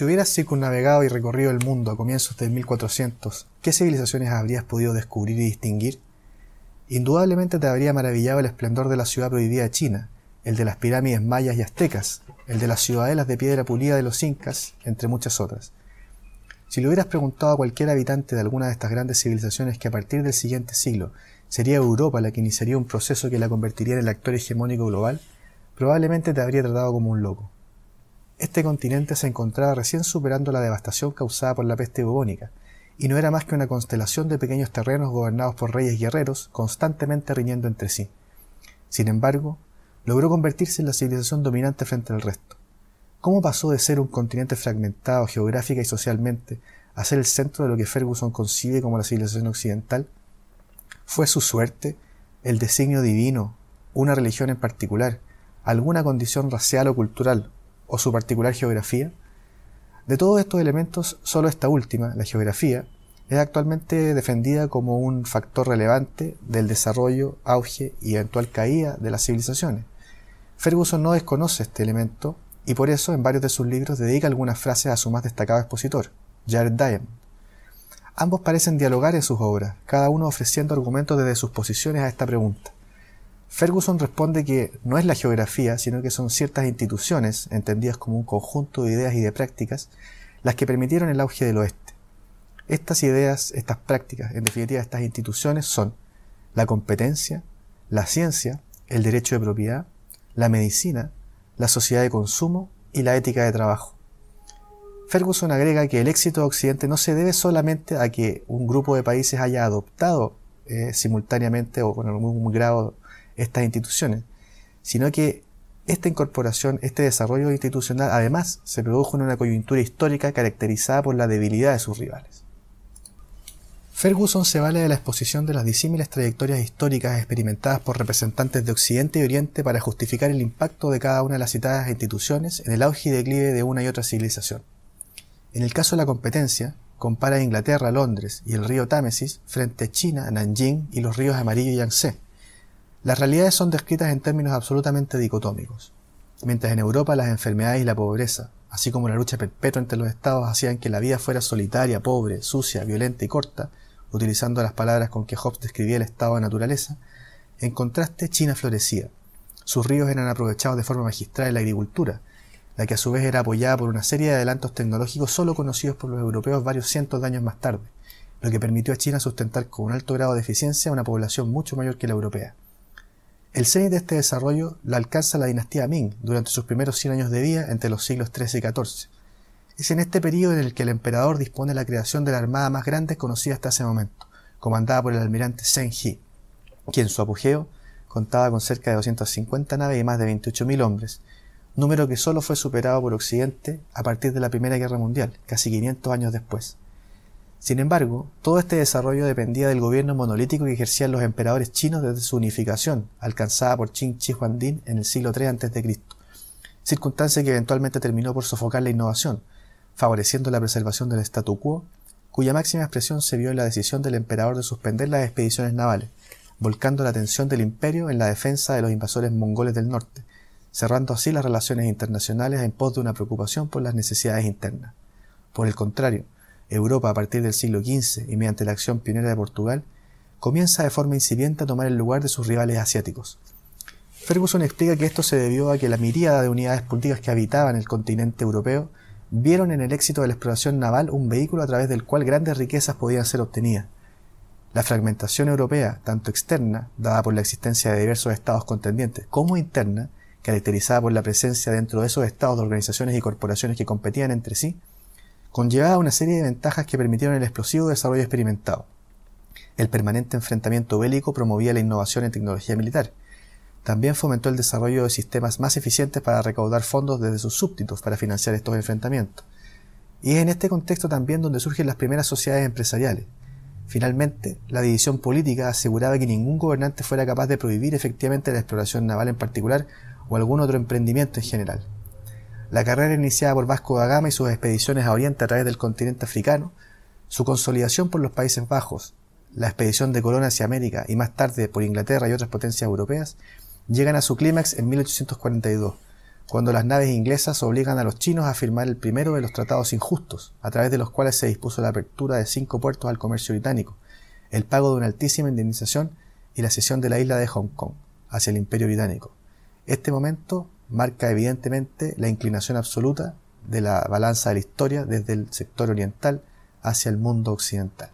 Si hubieras circunnavegado y recorrido el mundo a comienzos del 1400, ¿qué civilizaciones habrías podido descubrir y distinguir? Indudablemente te habría maravillado el esplendor de la ciudad prohibida de China, el de las pirámides mayas y aztecas, el de las ciudadelas de piedra pulida de los incas, entre muchas otras. Si le hubieras preguntado a cualquier habitante de alguna de estas grandes civilizaciones que a partir del siguiente siglo sería Europa la que iniciaría un proceso que la convertiría en el actor hegemónico global, probablemente te habría tratado como un loco. Este continente se encontraba recién superando la devastación causada por la peste bubónica, y no era más que una constelación de pequeños terrenos gobernados por reyes guerreros constantemente riñendo entre sí. Sin embargo, logró convertirse en la civilización dominante frente al resto. ¿Cómo pasó de ser un continente fragmentado geográfica y socialmente a ser el centro de lo que Ferguson concibe como la civilización occidental? ¿Fue su suerte, el designio divino, una religión en particular, alguna condición racial o cultural, o su particular geografía? De todos estos elementos, solo esta última, la geografía, es actualmente defendida como un factor relevante del desarrollo, auge y eventual caída de las civilizaciones. Ferguson no desconoce este elemento y por eso en varios de sus libros dedica algunas frases a su más destacado expositor, Jared Diamond. Ambos parecen dialogar en sus obras, cada uno ofreciendo argumentos desde sus posiciones a esta pregunta. Ferguson responde que no es la geografía, sino que son ciertas instituciones, entendidas como un conjunto de ideas y de prácticas, las que permitieron el auge del oeste. Estas ideas, estas prácticas, en definitiva estas instituciones son la competencia, la ciencia, el derecho de propiedad, la medicina, la sociedad de consumo y la ética de trabajo. Ferguson agrega que el éxito de Occidente no se debe solamente a que un grupo de países haya adoptado eh, simultáneamente o con algún grado estas instituciones, sino que esta incorporación, este desarrollo institucional, además, se produjo en una coyuntura histórica caracterizada por la debilidad de sus rivales. Ferguson se vale de la exposición de las disímiles trayectorias históricas experimentadas por representantes de Occidente y Oriente para justificar el impacto de cada una de las citadas instituciones en el auge y declive de una y otra civilización. En el caso de la competencia, compara Inglaterra, Londres y el río Támesis frente a China, Nanjing y los ríos Amarillo y Yangtze, las realidades son descritas en términos absolutamente dicotómicos. Mientras en Europa las enfermedades y la pobreza, así como la lucha perpetua entre los estados hacían que la vida fuera solitaria, pobre, sucia, violenta y corta, utilizando las palabras con que Hobbes describía el estado de naturaleza, en contraste China florecía. Sus ríos eran aprovechados de forma magistral en la agricultura, la que a su vez era apoyada por una serie de adelantos tecnológicos solo conocidos por los europeos varios cientos de años más tarde, lo que permitió a China sustentar con un alto grado de eficiencia una población mucho mayor que la europea. El cenit de este desarrollo la alcanza la dinastía Ming durante sus primeros 100 años de vida entre los siglos XIII y XIV. Es en este periodo en el que el emperador dispone de la creación de la armada más grande conocida hasta ese momento, comandada por el almirante Zheng He, quien en su apogeo contaba con cerca de 250 naves y más de 28.000 hombres, número que solo fue superado por Occidente a partir de la Primera Guerra Mundial, casi 500 años después. Sin embargo, todo este desarrollo dependía del gobierno monolítico que ejercían los emperadores chinos desde su unificación, alcanzada por Qin Shi Huangdi en el siglo III a.C., circunstancia que eventualmente terminó por sofocar la innovación, favoreciendo la preservación del statu quo, cuya máxima expresión se vio en la decisión del emperador de suspender las expediciones navales, volcando la atención del imperio en la defensa de los invasores mongoles del norte, cerrando así las relaciones internacionales en pos de una preocupación por las necesidades internas. Por el contrario, Europa a partir del siglo XV y mediante la acción pionera de Portugal, comienza de forma incipiente a tomar el lugar de sus rivales asiáticos. Ferguson explica que esto se debió a que la miríada de unidades políticas que habitaban el continente europeo vieron en el éxito de la exploración naval un vehículo a través del cual grandes riquezas podían ser obtenidas. La fragmentación europea, tanto externa, dada por la existencia de diversos estados contendientes, como interna, caracterizada por la presencia dentro de esos estados de organizaciones y corporaciones que competían entre sí, conllevaba una serie de ventajas que permitieron el explosivo desarrollo experimentado. El permanente enfrentamiento bélico promovía la innovación en tecnología militar. También fomentó el desarrollo de sistemas más eficientes para recaudar fondos desde sus súbditos para financiar estos enfrentamientos. Y es en este contexto también donde surgen las primeras sociedades empresariales. Finalmente, la división política aseguraba que ningún gobernante fuera capaz de prohibir efectivamente la exploración naval en particular o algún otro emprendimiento en general. La carrera iniciada por Vasco da Gama y sus expediciones a Oriente a través del continente africano, su consolidación por los Países Bajos, la expedición de Colón hacia América y más tarde por Inglaterra y otras potencias europeas, llegan a su clímax en 1842, cuando las naves inglesas obligan a los chinos a firmar el primero de los tratados injustos, a través de los cuales se dispuso la apertura de cinco puertos al comercio británico, el pago de una altísima indemnización y la cesión de la isla de Hong Kong hacia el imperio británico. Este momento marca evidentemente la inclinación absoluta de la balanza de la historia desde el sector oriental hacia el mundo occidental.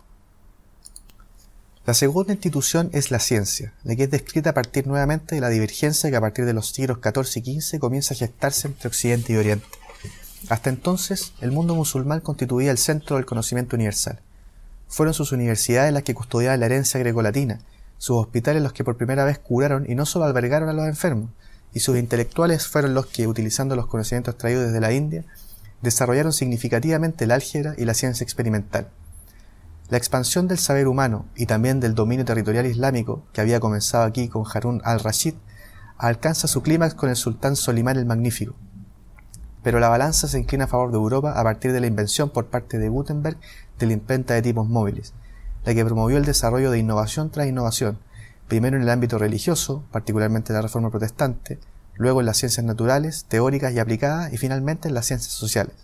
La segunda institución es la ciencia, la que es descrita a partir nuevamente de la divergencia que a partir de los siglos XIV y XV comienza a gestarse entre Occidente y Oriente. Hasta entonces, el mundo musulmán constituía el centro del conocimiento universal. Fueron sus universidades las que custodiaban la herencia grecolatina, sus hospitales los que por primera vez curaron y no solo albergaron a los enfermos, y sus intelectuales fueron los que, utilizando los conocimientos traídos desde la India, desarrollaron significativamente el álgebra y la ciencia experimental. La expansión del saber humano y también del dominio territorial islámico, que había comenzado aquí con Harun al-Rashid, alcanza su clímax con el sultán Solimán el Magnífico. Pero la balanza se inclina a favor de Europa a partir de la invención por parte de Gutenberg de la imprenta de tipos móviles, la que promovió el desarrollo de innovación tras innovación, primero en el ámbito religioso, particularmente la Reforma Protestante, luego en las ciencias naturales, teóricas y aplicadas, y finalmente en las ciencias sociales.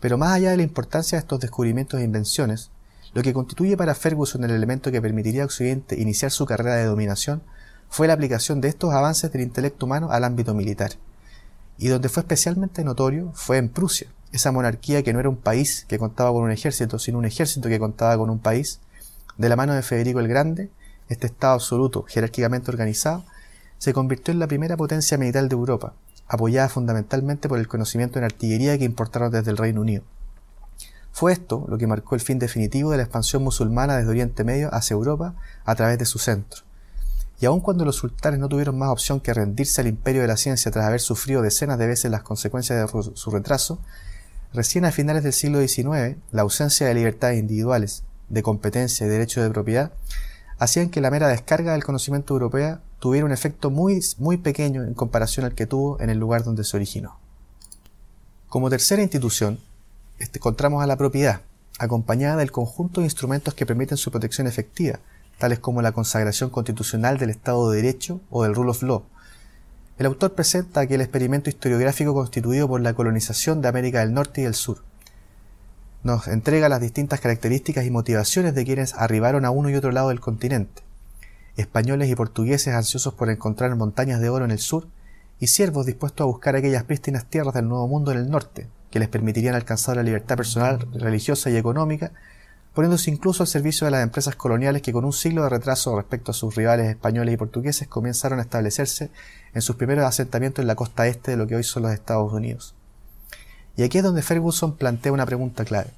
Pero más allá de la importancia de estos descubrimientos e invenciones, lo que constituye para Ferguson el elemento que permitiría a Occidente iniciar su carrera de dominación fue la aplicación de estos avances del intelecto humano al ámbito militar. Y donde fue especialmente notorio fue en Prusia, esa monarquía que no era un país que contaba con un ejército, sino un ejército que contaba con un país, de la mano de Federico el Grande, este Estado absoluto, jerárquicamente organizado, se convirtió en la primera potencia militar de Europa, apoyada fundamentalmente por el conocimiento en artillería que importaron desde el Reino Unido. Fue esto lo que marcó el fin definitivo de la expansión musulmana desde Oriente Medio hacia Europa a través de su centro. Y aun cuando los sultanes no tuvieron más opción que rendirse al imperio de la ciencia tras haber sufrido decenas de veces las consecuencias de su retraso, recién a finales del siglo XIX, la ausencia de libertades individuales, de competencia y derecho de propiedad, hacían que la mera descarga del conocimiento europeo tuviera un efecto muy, muy pequeño en comparación al que tuvo en el lugar donde se originó. Como tercera institución, encontramos a la propiedad, acompañada del conjunto de instrumentos que permiten su protección efectiva, tales como la consagración constitucional del Estado de Derecho o del Rule of Law. El autor presenta aquel experimento historiográfico constituido por la colonización de América del Norte y del Sur. Nos entrega las distintas características y motivaciones de quienes arribaron a uno y otro lado del continente. Españoles y portugueses ansiosos por encontrar montañas de oro en el sur y siervos dispuestos a buscar aquellas prístinas tierras del Nuevo Mundo en el norte, que les permitirían alcanzar la libertad personal, religiosa y económica, poniéndose incluso al servicio de las empresas coloniales que con un siglo de retraso respecto a sus rivales españoles y portugueses comenzaron a establecerse en sus primeros asentamientos en la costa este de lo que hoy son los Estados Unidos. Y aquí es donde Ferguson plantea una pregunta clave.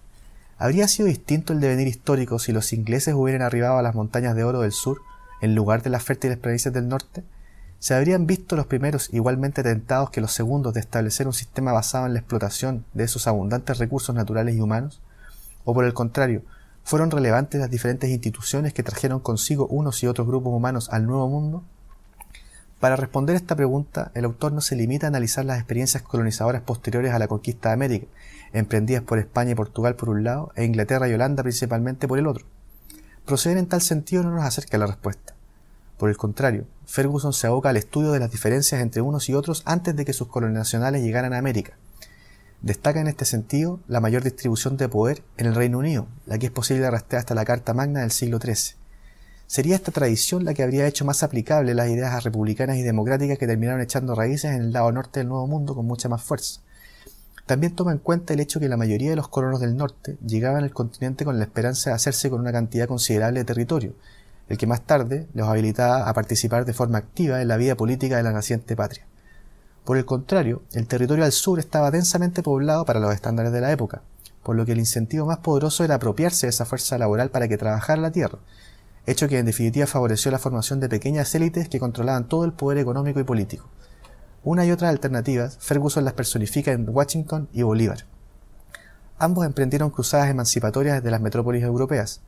¿Habría sido distinto el devenir histórico si los ingleses hubieran arribado a las montañas de oro del sur en lugar de las fértiles provincias del norte? ¿Se habrían visto los primeros igualmente tentados que los segundos de establecer un sistema basado en la explotación de esos abundantes recursos naturales y humanos? ¿O por el contrario, fueron relevantes las diferentes instituciones que trajeron consigo unos y otros grupos humanos al Nuevo Mundo? Para responder esta pregunta, el autor no se limita a analizar las experiencias colonizadoras posteriores a la conquista de América, emprendidas por España y Portugal por un lado, e Inglaterra y Holanda principalmente por el otro. Proceder en tal sentido no nos acerca la respuesta. Por el contrario, Ferguson se aboca al estudio de las diferencias entre unos y otros antes de que sus colonizacionales llegaran a América. Destaca en este sentido la mayor distribución de poder en el Reino Unido, la que es posible arrastrar hasta la Carta Magna del siglo XIII. Sería esta tradición la que habría hecho más aplicable las ideas republicanas y democráticas que terminaron echando raíces en el lado norte del Nuevo Mundo con mucha más fuerza. También toma en cuenta el hecho que la mayoría de los colonos del norte llegaban al continente con la esperanza de hacerse con una cantidad considerable de territorio, el que más tarde los habilitaba a participar de forma activa en la vida política de la naciente patria. Por el contrario, el territorio al sur estaba densamente poblado para los estándares de la época, por lo que el incentivo más poderoso era apropiarse de esa fuerza laboral para que trabajara la tierra, hecho que en definitiva favoreció la formación de pequeñas élites que controlaban todo el poder económico y político. Una y otras alternativas, Ferguson las personifica en Washington y Bolívar. Ambos emprendieron cruzadas emancipatorias desde las metrópolis europeas,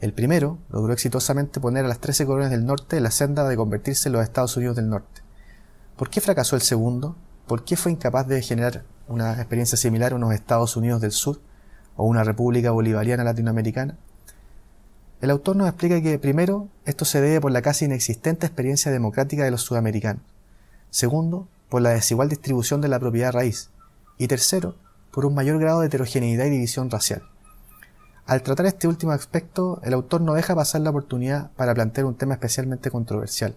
el primero logró exitosamente poner a las trece colonias del norte en la senda de convertirse en los Estados Unidos del norte. ¿Por qué fracasó el segundo? ¿Por qué fue incapaz de generar una experiencia similar a unos Estados Unidos del sur o una república bolivariana latinoamericana? El autor nos explica que, primero, esto se debe por la casi inexistente experiencia democrática de los sudamericanos. Segundo, por la desigual distribución de la propiedad raíz, y tercero, por un mayor grado de heterogeneidad y división racial. Al tratar este último aspecto, el autor no deja pasar la oportunidad para plantear un tema especialmente controversial,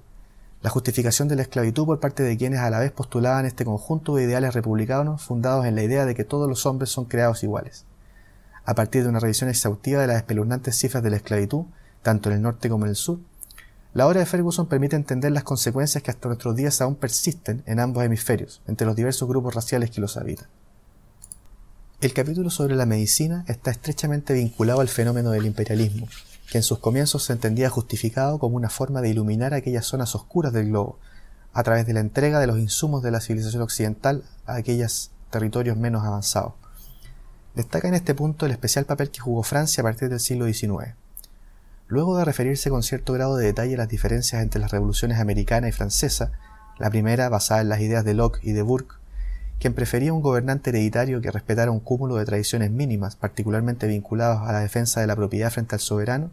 la justificación de la esclavitud por parte de quienes a la vez postulaban este conjunto de ideales republicanos fundados en la idea de que todos los hombres son creados iguales. A partir de una revisión exhaustiva de las espeluznantes cifras de la esclavitud, tanto en el norte como en el sur, la obra de Ferguson permite entender las consecuencias que hasta nuestros días aún persisten en ambos hemisferios, entre los diversos grupos raciales que los habitan. El capítulo sobre la medicina está estrechamente vinculado al fenómeno del imperialismo, que en sus comienzos se entendía justificado como una forma de iluminar aquellas zonas oscuras del globo, a través de la entrega de los insumos de la civilización occidental a aquellos territorios menos avanzados. Destaca en este punto el especial papel que jugó Francia a partir del siglo XIX. Luego de referirse con cierto grado de detalle a las diferencias entre las revoluciones americana y francesa, la primera basada en las ideas de Locke y de Burke, quien prefería un gobernante hereditario que respetara un cúmulo de tradiciones mínimas, particularmente vinculados a la defensa de la propiedad frente al soberano,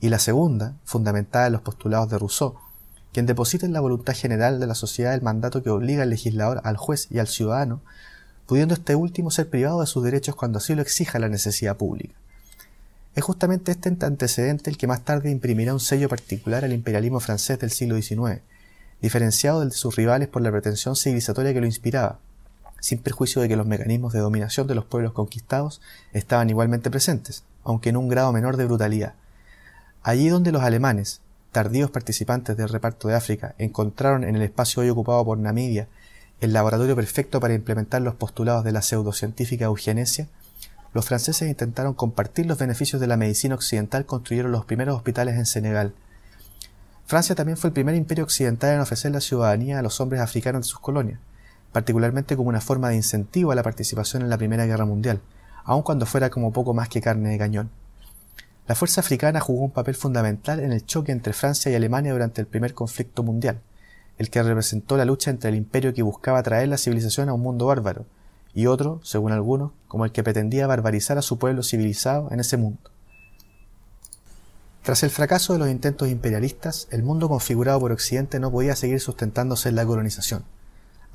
y la segunda, fundamentada en los postulados de Rousseau, quien deposita en la voluntad general de la sociedad el mandato que obliga al legislador, al juez y al ciudadano, pudiendo este último ser privado de sus derechos cuando así lo exija la necesidad pública. Es justamente este antecedente el que más tarde imprimirá un sello particular al imperialismo francés del siglo XIX, diferenciado del de sus rivales por la pretensión civilizatoria que lo inspiraba, sin perjuicio de que los mecanismos de dominación de los pueblos conquistados estaban igualmente presentes, aunque en un grado menor de brutalidad. Allí donde los alemanes, tardíos participantes del reparto de África, encontraron en el espacio hoy ocupado por Namibia el laboratorio perfecto para implementar los postulados de la pseudocientífica eugenesia, los franceses intentaron compartir los beneficios de la medicina occidental, construyeron los primeros hospitales en Senegal. Francia también fue el primer imperio occidental en ofrecer la ciudadanía a los hombres africanos de sus colonias particularmente como una forma de incentivo a la participación en la Primera Guerra Mundial, aun cuando fuera como poco más que carne de cañón. La fuerza africana jugó un papel fundamental en el choque entre Francia y Alemania durante el primer conflicto mundial, el que representó la lucha entre el imperio que buscaba traer la civilización a un mundo bárbaro, y otro, según algunos, como el que pretendía barbarizar a su pueblo civilizado en ese mundo. Tras el fracaso de los intentos imperialistas, el mundo configurado por Occidente no podía seguir sustentándose en la colonización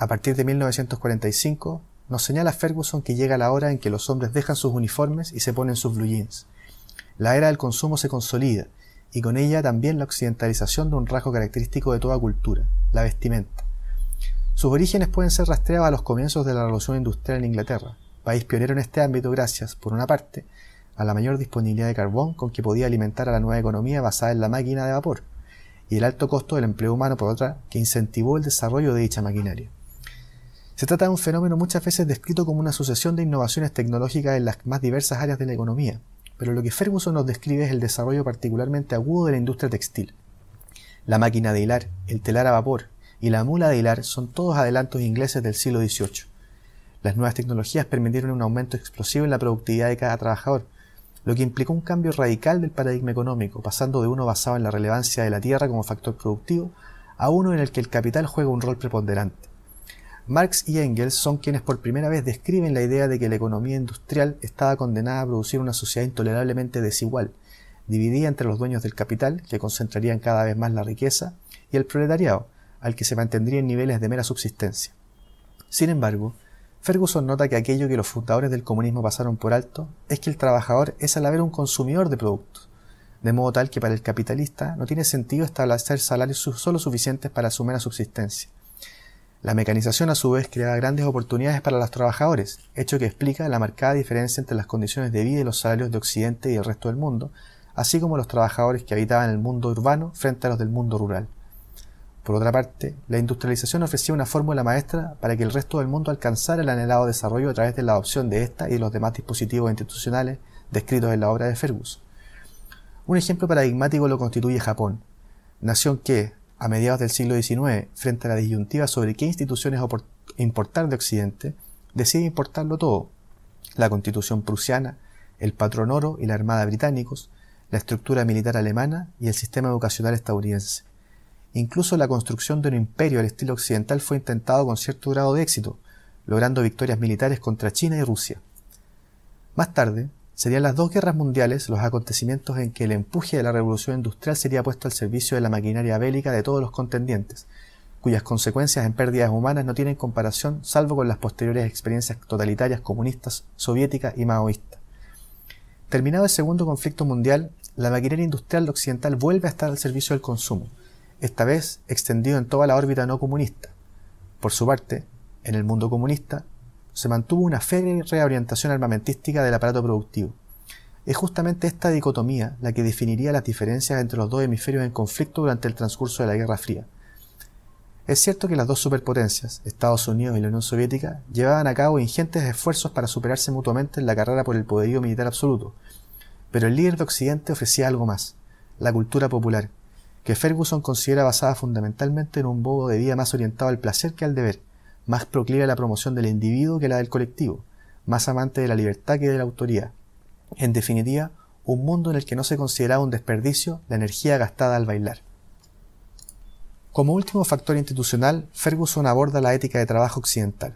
a partir de 1945, nos señala Ferguson que llega la hora en que los hombres dejan sus uniformes y se ponen sus blue jeans. La era del consumo se consolida, y con ella también la occidentalización de un rasgo característico de toda cultura, la vestimenta. Sus orígenes pueden ser rastreados a los comienzos de la Revolución Industrial en Inglaterra, país pionero en este ámbito gracias, por una parte, a la mayor disponibilidad de carbón con que podía alimentar a la nueva economía basada en la máquina de vapor, y el alto costo del empleo humano por otra, que incentivó el desarrollo de dicha maquinaria. Se trata de un fenómeno muchas veces descrito como una sucesión de innovaciones tecnológicas en las más diversas áreas de la economía, pero lo que Ferguson nos describe es el desarrollo particularmente agudo de la industria textil. La máquina de hilar, el telar a vapor y la mula de hilar son todos adelantos ingleses del siglo XVIII. Las nuevas tecnologías permitieron un aumento explosivo en la productividad de cada trabajador, lo que implicó un cambio radical del paradigma económico, pasando de uno basado en la relevancia de la tierra como factor productivo a uno en el que el capital juega un rol preponderante. Marx y Engels son quienes por primera vez describen la idea de que la economía industrial estaba condenada a producir una sociedad intolerablemente desigual, dividida entre los dueños del capital, que concentrarían cada vez más la riqueza, y el proletariado, al que se mantendría en niveles de mera subsistencia. Sin embargo, Ferguson nota que aquello que los fundadores del comunismo pasaron por alto es que el trabajador es a la vez un consumidor de productos, de modo tal que para el capitalista no tiene sentido establecer salarios solo suficientes para su mera subsistencia la mecanización a su vez crea grandes oportunidades para los trabajadores, hecho que explica la marcada diferencia entre las condiciones de vida y los salarios de Occidente y el resto del mundo, así como los trabajadores que habitaban el mundo urbano frente a los del mundo rural. Por otra parte, la industrialización ofrecía una fórmula maestra para que el resto del mundo alcanzara el anhelado desarrollo a través de la adopción de esta y de los demás dispositivos institucionales descritos en la obra de Fergus. Un ejemplo paradigmático lo constituye Japón, nación que, a mediados del siglo XIX, frente a la disyuntiva sobre qué instituciones importar de Occidente, decide importarlo todo. La constitución prusiana, el patrón oro y la armada británicos, la estructura militar alemana y el sistema educacional estadounidense. Incluso la construcción de un imperio al estilo occidental fue intentado con cierto grado de éxito, logrando victorias militares contra China y Rusia. Más tarde, Serían las dos guerras mundiales los acontecimientos en que el empuje de la revolución industrial sería puesto al servicio de la maquinaria bélica de todos los contendientes, cuyas consecuencias en pérdidas humanas no tienen comparación salvo con las posteriores experiencias totalitarias comunistas, soviéticas y maoístas. Terminado el segundo conflicto mundial, la maquinaria industrial occidental vuelve a estar al servicio del consumo, esta vez extendido en toda la órbita no comunista. Por su parte, en el mundo comunista, se mantuvo una férrea reorientación armamentística del aparato productivo. Es justamente esta dicotomía la que definiría las diferencias entre los dos hemisferios en conflicto durante el transcurso de la Guerra Fría. Es cierto que las dos superpotencias, Estados Unidos y la Unión Soviética, llevaban a cabo ingentes esfuerzos para superarse mutuamente en la carrera por el poderío militar absoluto, pero el líder de Occidente ofrecía algo más, la cultura popular, que Ferguson considera basada fundamentalmente en un modo de vida más orientado al placer que al deber, más proclive a la promoción del individuo que la del colectivo, más amante de la libertad que de la autoridad. En definitiva, un mundo en el que no se consideraba un desperdicio la energía gastada al bailar. Como último factor institucional, Ferguson aborda la ética de trabajo occidental.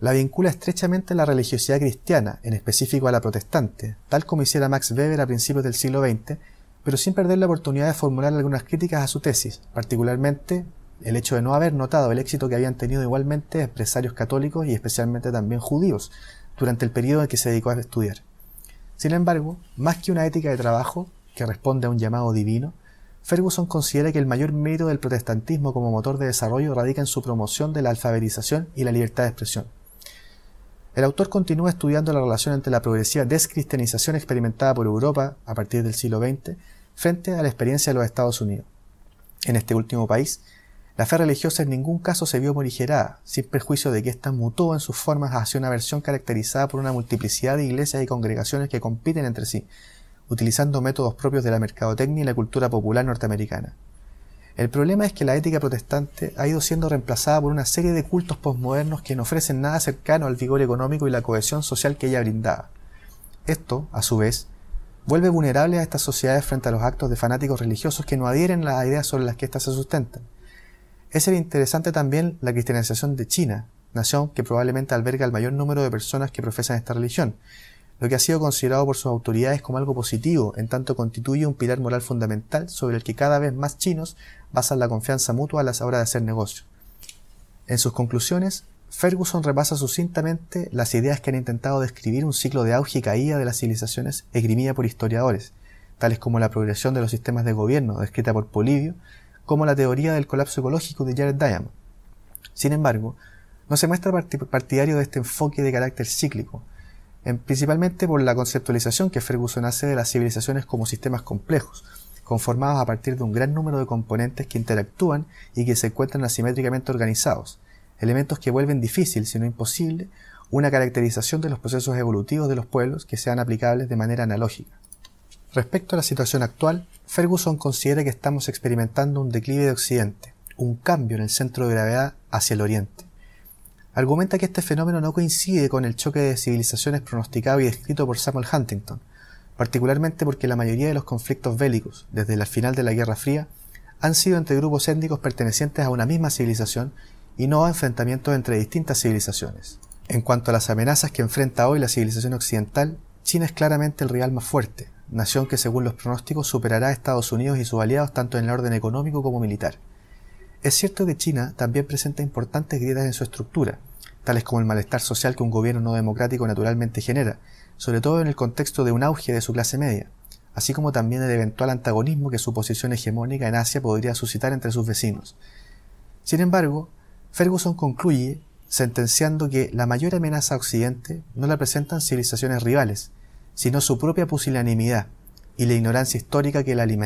La vincula estrechamente a la religiosidad cristiana, en específico a la protestante, tal como hiciera Max Weber a principios del siglo XX, pero sin perder la oportunidad de formular algunas críticas a su tesis, particularmente el hecho de no haber notado el éxito que habían tenido igualmente empresarios católicos y especialmente también judíos durante el periodo en que se dedicó a estudiar. Sin embargo, más que una ética de trabajo que responde a un llamado divino, Ferguson considera que el mayor mérito del protestantismo como motor de desarrollo radica en su promoción de la alfabetización y la libertad de expresión. El autor continúa estudiando la relación entre la progresiva descristianización experimentada por Europa a partir del siglo XX frente a la experiencia de los Estados Unidos. En este último país, la fe religiosa en ningún caso se vio morigerada, sin perjuicio de que ésta mutó en sus formas hacia una versión caracterizada por una multiplicidad de iglesias y congregaciones que compiten entre sí, utilizando métodos propios de la mercadotecnia y la cultura popular norteamericana. El problema es que la ética protestante ha ido siendo reemplazada por una serie de cultos posmodernos que no ofrecen nada cercano al vigor económico y la cohesión social que ella brindaba. Esto, a su vez, vuelve vulnerable a estas sociedades frente a los actos de fanáticos religiosos que no adhieren a las ideas sobre las que éstas se sustentan. Es interesante también la cristianización de China, nación que probablemente alberga el mayor número de personas que profesan esta religión, lo que ha sido considerado por sus autoridades como algo positivo, en tanto constituye un pilar moral fundamental sobre el que cada vez más chinos basan la confianza mutua a las horas de hacer negocio. En sus conclusiones, Ferguson repasa sucintamente las ideas que han intentado describir un ciclo de auge y caída de las civilizaciones esgrimida por historiadores, tales como la progresión de los sistemas de gobierno, descrita por Polibio, como la teoría del colapso ecológico de Jared Diamond. Sin embargo, no se muestra partidario de este enfoque de carácter cíclico, principalmente por la conceptualización que Ferguson hace de las civilizaciones como sistemas complejos, conformados a partir de un gran número de componentes que interactúan y que se encuentran asimétricamente organizados, elementos que vuelven difícil, si no imposible, una caracterización de los procesos evolutivos de los pueblos que sean aplicables de manera analógica. Respecto a la situación actual, Ferguson considera que estamos experimentando un declive de Occidente, un cambio en el centro de gravedad hacia el Oriente. Argumenta que este fenómeno no coincide con el choque de civilizaciones pronosticado y descrito por Samuel Huntington, particularmente porque la mayoría de los conflictos bélicos, desde el final de la Guerra Fría, han sido entre grupos étnicos pertenecientes a una misma civilización y no a enfrentamientos entre distintas civilizaciones. En cuanto a las amenazas que enfrenta hoy la civilización occidental, China es claramente el rival más fuerte, nación que según los pronósticos superará a Estados Unidos y sus aliados tanto en el orden económico como militar. Es cierto que China también presenta importantes grietas en su estructura, tales como el malestar social que un gobierno no democrático naturalmente genera, sobre todo en el contexto de un auge de su clase media, así como también el eventual antagonismo que su posición hegemónica en Asia podría suscitar entre sus vecinos. Sin embargo, Ferguson concluye sentenciando que la mayor amenaza a Occidente no la presentan civilizaciones rivales, sino su propia pusilanimidad y la ignorancia histórica que la alimenta.